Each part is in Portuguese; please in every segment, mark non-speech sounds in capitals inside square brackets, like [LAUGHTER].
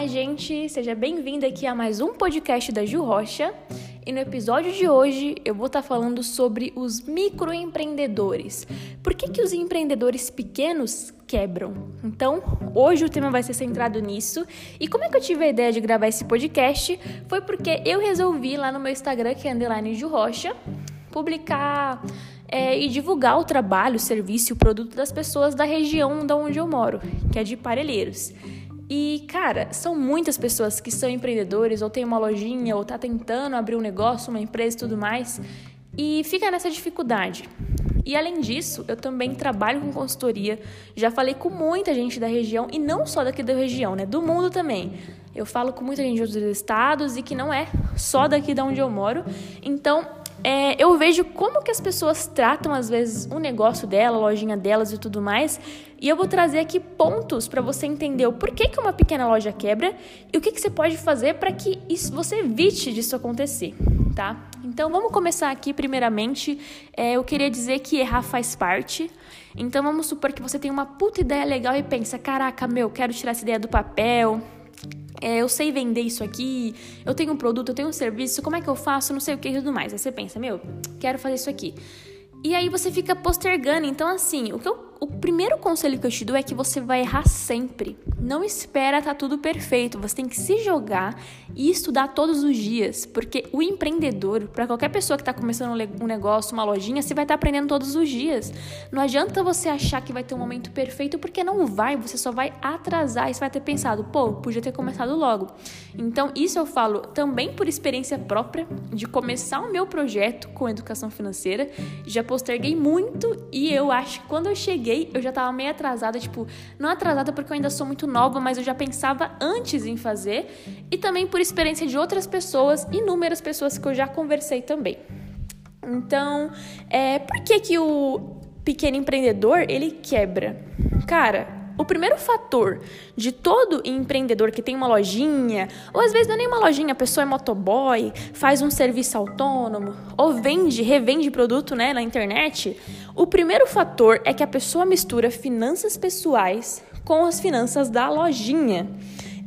Olá, gente! Seja bem-vindo aqui a mais um podcast da Ju Rocha. E no episódio de hoje eu vou estar falando sobre os microempreendedores. Por que, que os empreendedores pequenos quebram? Então, hoje o tema vai ser centrado nisso. E como é que eu tive a ideia de gravar esse podcast? Foi porque eu resolvi lá no meu Instagram, que é underline Ju Rocha, publicar é, e divulgar o trabalho, o serviço e o produto das pessoas da região da onde eu moro, que é de Parelheiros. E, cara, são muitas pessoas que são empreendedores, ou tem uma lojinha, ou tá tentando abrir um negócio, uma empresa e tudo mais, e fica nessa dificuldade. E além disso, eu também trabalho com consultoria, já falei com muita gente da região, e não só daqui da região, né? Do mundo também. Eu falo com muita gente de outros estados e que não é só daqui da onde eu moro. Então, é, eu vejo como que as pessoas tratam, às vezes, o negócio dela, a lojinha delas e tudo mais. E eu vou trazer aqui pontos para você entender o porquê que uma pequena loja quebra e o que, que você pode fazer para que isso, você evite disso acontecer, tá? Então vamos começar aqui primeiramente. É, eu queria dizer que errar faz parte. Então vamos supor que você tem uma puta ideia legal e pensa: caraca, meu, quero tirar essa ideia do papel é, eu sei vender isso aqui, eu tenho um produto, eu tenho um serviço, como é que eu faço, não sei o que e tudo mais. Aí você pensa, meu, quero fazer isso aqui. E aí você fica postergando. Então, assim, o que eu o primeiro conselho que eu te dou é que você vai errar sempre. Não espera tá tudo perfeito. Você tem que se jogar e estudar todos os dias, porque o empreendedor, para qualquer pessoa que está começando um negócio, uma lojinha, você vai estar tá aprendendo todos os dias. Não adianta você achar que vai ter um momento perfeito, porque não vai. Você só vai atrasar e você vai ter pensado, pô, podia ter começado logo. Então isso eu falo também por experiência própria de começar o meu projeto com educação financeira. Já posterguei muito e eu acho que quando eu cheguei cheguei, eu já tava meio atrasada, tipo, não atrasada porque eu ainda sou muito nova, mas eu já pensava antes em fazer e também por experiência de outras pessoas, inúmeras pessoas que eu já conversei também. Então, é, por que que o pequeno empreendedor, ele quebra? Cara, o primeiro fator de todo empreendedor que tem uma lojinha, ou às vezes não é nem uma lojinha, a pessoa é motoboy, faz um serviço autônomo, ou vende, revende produto né, na internet, o primeiro fator é que a pessoa mistura finanças pessoais com as finanças da lojinha.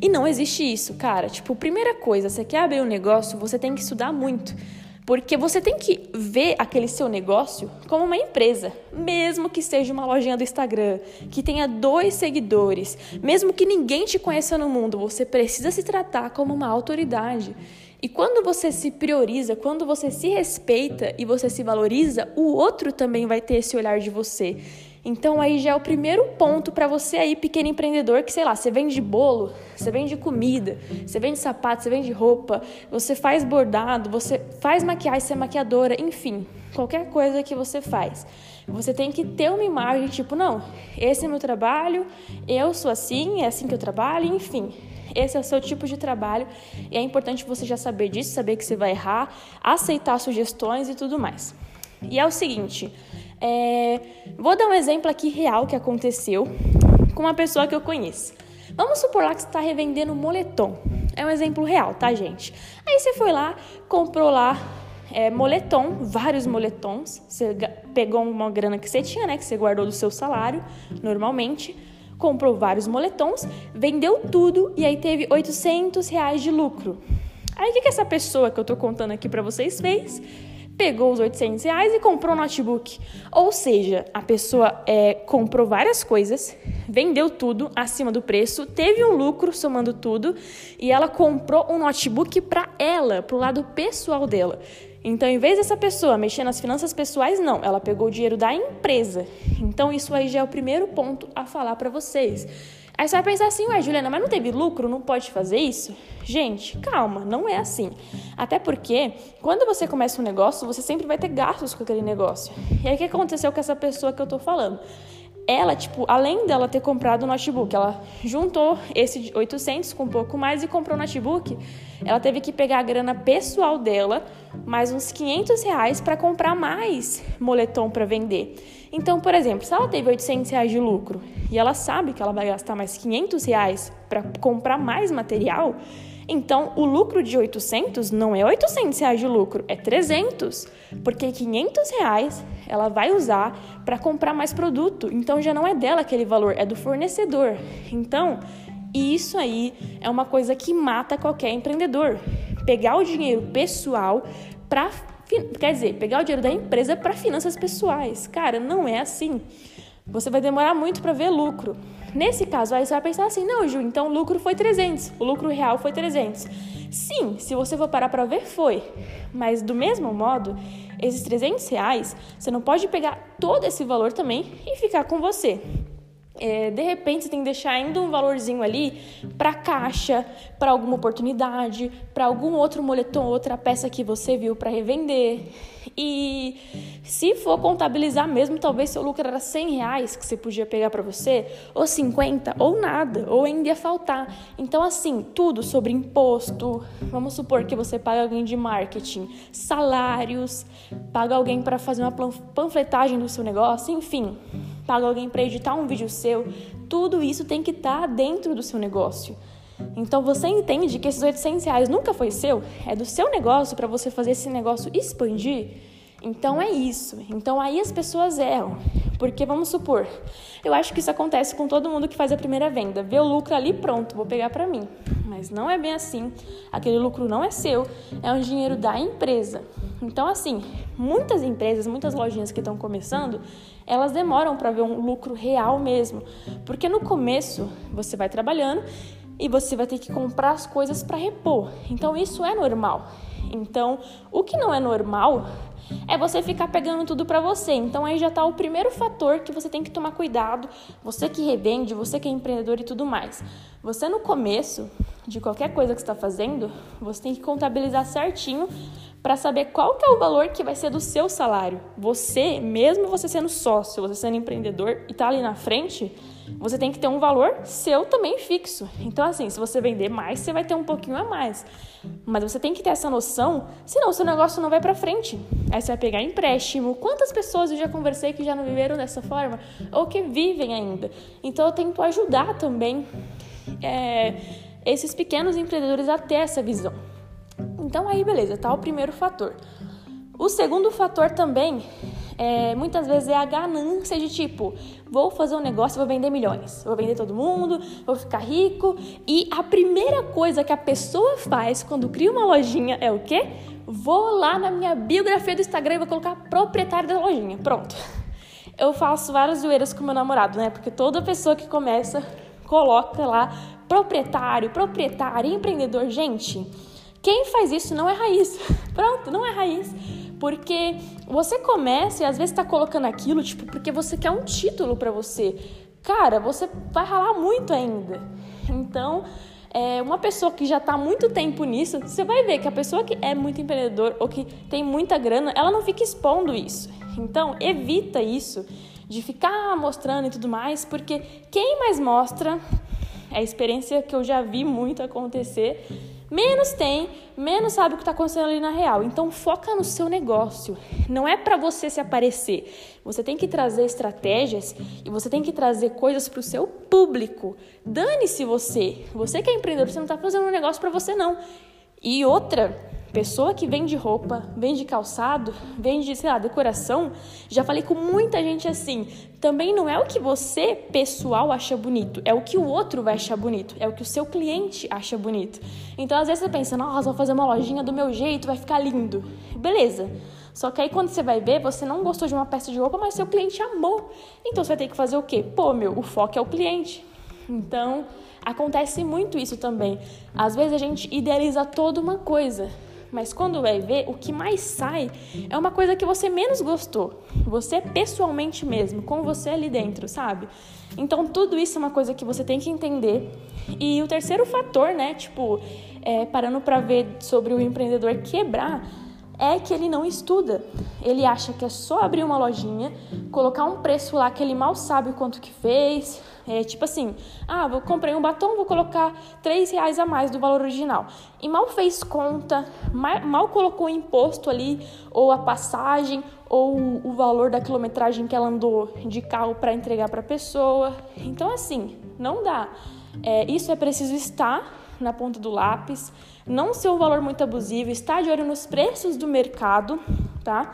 E não existe isso, cara. Tipo, primeira coisa, você quer abrir um negócio, você tem que estudar muito. Porque você tem que ver aquele seu negócio como uma empresa, mesmo que seja uma lojinha do Instagram, que tenha dois seguidores, mesmo que ninguém te conheça no mundo, você precisa se tratar como uma autoridade. E quando você se prioriza, quando você se respeita e você se valoriza, o outro também vai ter esse olhar de você. Então aí já é o primeiro ponto para você aí, pequeno empreendedor, que sei lá, você vende bolo, você vende comida, você vende sapato, você vende roupa, você faz bordado, você faz maquiagem, você é maquiadora, enfim, qualquer coisa que você faz. Você tem que ter uma imagem tipo, não, esse é meu trabalho, eu sou assim, é assim que eu trabalho, enfim. Esse é o seu tipo de trabalho e é importante você já saber disso, saber que você vai errar, aceitar sugestões e tudo mais. E é o seguinte, é, vou dar um exemplo aqui real que aconteceu com uma pessoa que eu conheço. Vamos supor lá que você está revendendo moletom. É um exemplo real, tá, gente? Aí você foi lá, comprou lá é, moletom, vários moletons. Você pegou uma grana que você tinha, né? Que você guardou do seu salário, normalmente. Comprou vários moletons, vendeu tudo e aí teve 800 reais de lucro. Aí o que, que essa pessoa que eu tô contando aqui para vocês fez? Pegou os 800 reais e comprou um notebook. Ou seja, a pessoa é, comprou várias coisas, vendeu tudo acima do preço, teve um lucro somando tudo e ela comprou um notebook para ela, para o lado pessoal dela. Então, em vez dessa pessoa mexer nas finanças pessoais, não, ela pegou o dinheiro da empresa. Então, isso aí já é o primeiro ponto a falar para vocês. Aí você vai pensar assim, ué, Juliana, mas não teve lucro, não pode fazer isso? Gente, calma, não é assim. Até porque, quando você começa um negócio, você sempre vai ter gastos com aquele negócio. E aí, o que aconteceu com essa pessoa que eu tô falando? Ela, tipo, além dela ter comprado o notebook, ela juntou esse 800 com um pouco mais e comprou o notebook. Ela teve que pegar a grana pessoal dela, mais uns 500 reais para comprar mais moletom para vender. Então, por exemplo, se ela teve 800 reais de lucro e ela sabe que ela vai gastar mais 500 reais para comprar mais material, então, o lucro de 800 não é 800 reais de lucro, é 300, porque 500 reais ela vai usar para comprar mais produto. Então, já não é dela aquele valor, é do fornecedor. Então, isso aí é uma coisa que mata qualquer empreendedor. Pegar o dinheiro pessoal para quer dizer, pegar o dinheiro da empresa para finanças pessoais. Cara, não é assim. Você vai demorar muito para ver lucro. Nesse caso, aí você vai pensar assim: "Não, Ju, então o lucro foi 300. O lucro real foi 300". Sim, se você for parar para ver, foi. Mas do mesmo modo, esses 300 reais, você não pode pegar todo esse valor também e ficar com você. É, de repente você tem que deixar ainda um valorzinho ali para caixa, para alguma oportunidade, para algum outro moletom, outra peça que você viu para revender. E se for contabilizar mesmo, talvez seu lucro era 100 reais que você podia pegar para você, ou 50, ou nada, ou ainda ia faltar. Então, assim, tudo sobre imposto. Vamos supor que você paga alguém de marketing, salários, paga alguém para fazer uma panfletagem do seu negócio, enfim paga alguém para editar um vídeo seu, tudo isso tem que estar tá dentro do seu negócio. Então você entende que esses 800 reais nunca foi seu, é do seu negócio para você fazer esse negócio expandir. Então é isso. Então aí as pessoas erram. Porque vamos supor, eu acho que isso acontece com todo mundo que faz a primeira venda. Vê o lucro ali, pronto, vou pegar para mim. Mas não é bem assim. Aquele lucro não é seu, é um dinheiro da empresa. Então assim, muitas empresas, muitas lojinhas que estão começando, elas demoram para ver um lucro real mesmo, porque no começo você vai trabalhando e você vai ter que comprar as coisas para repor. Então isso é normal. Então, o que não é normal é você ficar pegando tudo para você. Então aí já está o primeiro fator que você tem que tomar cuidado, você que revende, você que é empreendedor e tudo mais. Você no começo de qualquer coisa que está fazendo, você tem que contabilizar certinho para saber qual que é o valor que vai ser do seu salário. Você, mesmo você sendo sócio, você sendo empreendedor e tá ali na frente, você tem que ter um valor seu também fixo. Então, assim, se você vender mais, você vai ter um pouquinho a mais. Mas você tem que ter essa noção, senão o seu negócio não vai para frente. Aí você vai pegar empréstimo. Quantas pessoas eu já conversei que já não viveram dessa forma? Ou que vivem ainda? Então, eu tento ajudar também é, esses pequenos empreendedores a ter essa visão. Então aí beleza, tá o primeiro fator. O segundo fator também é, muitas vezes é a ganância de tipo, vou fazer um negócio, vou vender milhões, vou vender todo mundo, vou ficar rico. E a primeira coisa que a pessoa faz quando cria uma lojinha é o quê? Vou lá na minha biografia do Instagram e vou colocar proprietário da lojinha. Pronto. Eu faço várias zoeiras com meu namorado, né? Porque toda pessoa que começa coloca lá proprietário, proprietário, empreendedor. Gente, quem faz isso não é raiz. [LAUGHS] Pronto, não é raiz. Porque você começa e às vezes está colocando aquilo, tipo, porque você quer um título para você. Cara, você vai ralar muito ainda. Então, é, uma pessoa que já está há muito tempo nisso, você vai ver que a pessoa que é muito empreendedor ou que tem muita grana, ela não fica expondo isso. Então, evita isso de ficar mostrando e tudo mais, porque quem mais mostra, é a experiência que eu já vi muito acontecer, menos tem, menos sabe o que está acontecendo ali na real. Então foca no seu negócio. Não é para você se aparecer. Você tem que trazer estratégias e você tem que trazer coisas para o seu público. Dane-se você. Você que é empreendedor, você não está fazendo um negócio para você não. E outra, Pessoa que vende roupa, vende calçado, vende, sei lá, decoração, já falei com muita gente assim. Também não é o que você, pessoal, acha bonito, é o que o outro vai achar bonito, é o que o seu cliente acha bonito. Então, às vezes você pensa, nossa, vou fazer uma lojinha do meu jeito, vai ficar lindo. Beleza. Só que aí quando você vai ver, você não gostou de uma peça de roupa, mas seu cliente amou. Então você vai ter que fazer o quê? Pô, meu, o foco é o cliente. Então, acontece muito isso também. Às vezes a gente idealiza toda uma coisa, mas quando vai ver, o que mais sai é uma coisa que você menos gostou. Você pessoalmente mesmo, com você ali dentro, sabe? Então tudo isso é uma coisa que você tem que entender. E o terceiro fator, né, tipo, é, parando para ver sobre o empreendedor quebrar, é que ele não estuda. Ele acha que é só abrir uma lojinha, colocar um preço lá que ele mal sabe quanto que fez, é tipo assim, ah, vou comprei um batom, vou colocar três reais a mais do valor original. E mal fez conta, mal, mal colocou o imposto ali, ou a passagem, ou o valor da quilometragem que ela andou de carro para entregar para a pessoa. Então, assim, não dá. É, isso é preciso estar na ponta do lápis, não ser um valor muito abusivo, estar de olho nos preços do mercado, tá?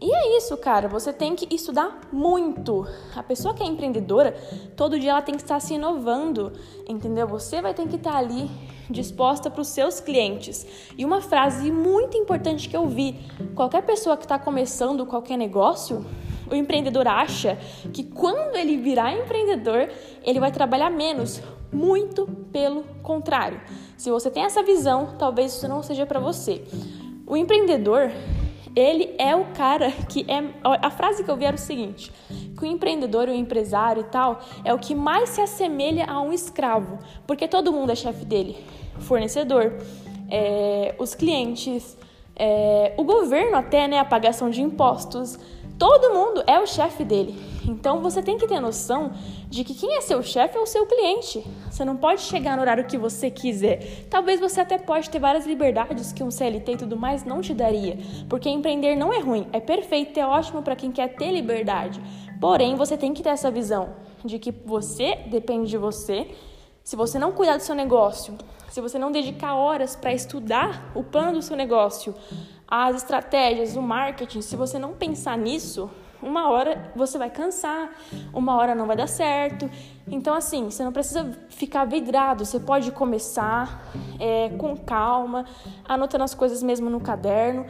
E é isso, cara. Você tem que estudar muito. A pessoa que é empreendedora, todo dia ela tem que estar se inovando, entendeu? Você vai ter que estar ali disposta para os seus clientes. E uma frase muito importante que eu vi: qualquer pessoa que está começando qualquer negócio, o empreendedor acha que quando ele virar empreendedor, ele vai trabalhar menos. Muito pelo contrário. Se você tem essa visão, talvez isso não seja para você. O empreendedor, ele é o cara que é. A frase que eu vi era o seguinte: que o empreendedor, o empresário e tal, é o que mais se assemelha a um escravo, porque todo mundo é chefe dele, fornecedor, é, os clientes, é, o governo até, né, a pagação de impostos, todo mundo é o chefe dele. Então você tem que ter noção de que quem é seu chefe é o seu cliente. Você não pode chegar no horário que você quiser. Talvez você até pode ter várias liberdades que um CLT e tudo mais não te daria, porque empreender não é ruim, é perfeito, é ótimo para quem quer ter liberdade. Porém, você tem que ter essa visão de que você depende de você. Se você não cuidar do seu negócio, se você não dedicar horas para estudar o plano do seu negócio, as estratégias, o marketing, se você não pensar nisso, uma hora você vai cansar, uma hora não vai dar certo. Então, assim, você não precisa ficar vidrado, você pode começar é, com calma, anotando as coisas mesmo no caderno.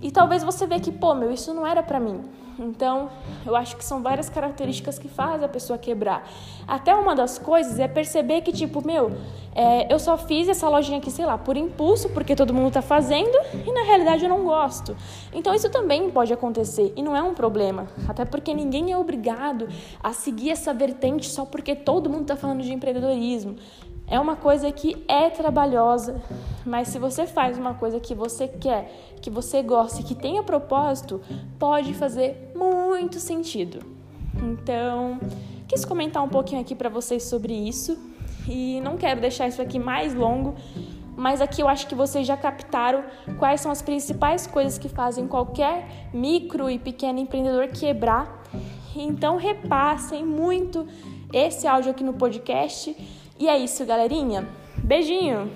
E talvez você vê que, pô, meu, isso não era para mim. Então, eu acho que são várias características que fazem a pessoa quebrar. Até uma das coisas é perceber que, tipo, meu, é, eu só fiz essa lojinha aqui, sei lá, por impulso, porque todo mundo tá fazendo, e na realidade eu não gosto. Então, isso também pode acontecer, e não é um problema. Até porque ninguém é obrigado a seguir essa vertente só porque todo mundo tá falando de empreendedorismo. É uma coisa que é trabalhosa, mas se você faz uma coisa que você quer, que você gosta e que tenha propósito, pode fazer muito sentido. Então, quis comentar um pouquinho aqui para vocês sobre isso e não quero deixar isso aqui mais longo, mas aqui eu acho que vocês já captaram quais são as principais coisas que fazem qualquer micro e pequeno empreendedor quebrar. Então, repassem muito esse áudio aqui no podcast e é isso, galerinha. Beijinho!